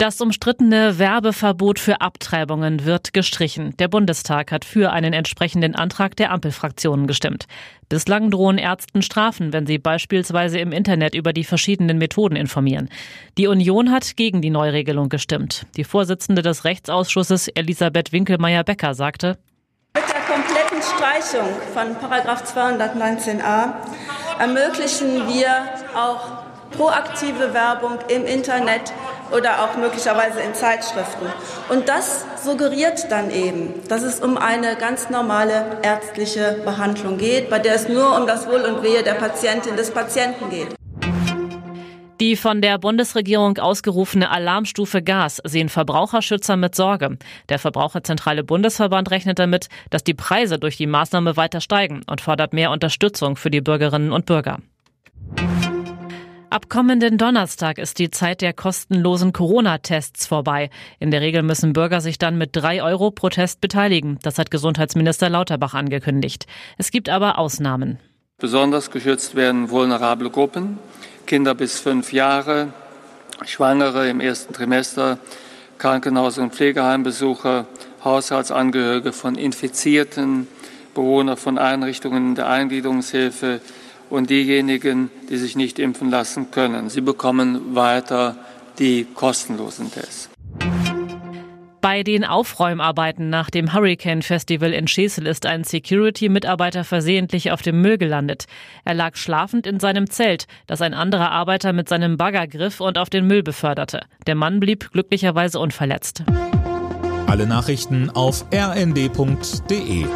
Das umstrittene Werbeverbot für Abtreibungen wird gestrichen. Der Bundestag hat für einen entsprechenden Antrag der Ampelfraktionen gestimmt. Bislang drohen Ärzten Strafen, wenn sie beispielsweise im Internet über die verschiedenen Methoden informieren. Die Union hat gegen die Neuregelung gestimmt. Die Vorsitzende des Rechtsausschusses Elisabeth Winkelmeier-Becker sagte, mit der kompletten Streichung von 219a ermöglichen wir auch proaktive Werbung im Internet oder auch möglicherweise in Zeitschriften. Und das suggeriert dann eben, dass es um eine ganz normale ärztliche Behandlung geht, bei der es nur um das Wohl und Wehe der Patientin des Patienten geht. Die von der Bundesregierung ausgerufene Alarmstufe Gas sehen Verbraucherschützer mit Sorge. Der Verbraucherzentrale Bundesverband rechnet damit, dass die Preise durch die Maßnahme weiter steigen und fordert mehr Unterstützung für die Bürgerinnen und Bürger. Ab kommenden Donnerstag ist die Zeit der kostenlosen Corona-Tests vorbei. In der Regel müssen Bürger sich dann mit drei Euro pro Test beteiligen. Das hat Gesundheitsminister Lauterbach angekündigt. Es gibt aber Ausnahmen. Besonders geschützt werden vulnerable Gruppen, Kinder bis fünf Jahre, Schwangere im ersten Trimester, Krankenhaus- und Pflegeheimbesucher, Haushaltsangehörige von Infizierten, Bewohner von Einrichtungen der Eingliederungshilfe, und diejenigen, die sich nicht impfen lassen können. Sie bekommen weiter die kostenlosen Tests. Bei den Aufräumarbeiten nach dem Hurricane Festival in Schesel ist ein Security-Mitarbeiter versehentlich auf dem Müll gelandet. Er lag schlafend in seinem Zelt, das ein anderer Arbeiter mit seinem Bagger griff und auf den Müll beförderte. Der Mann blieb glücklicherweise unverletzt. Alle Nachrichten auf rnd.de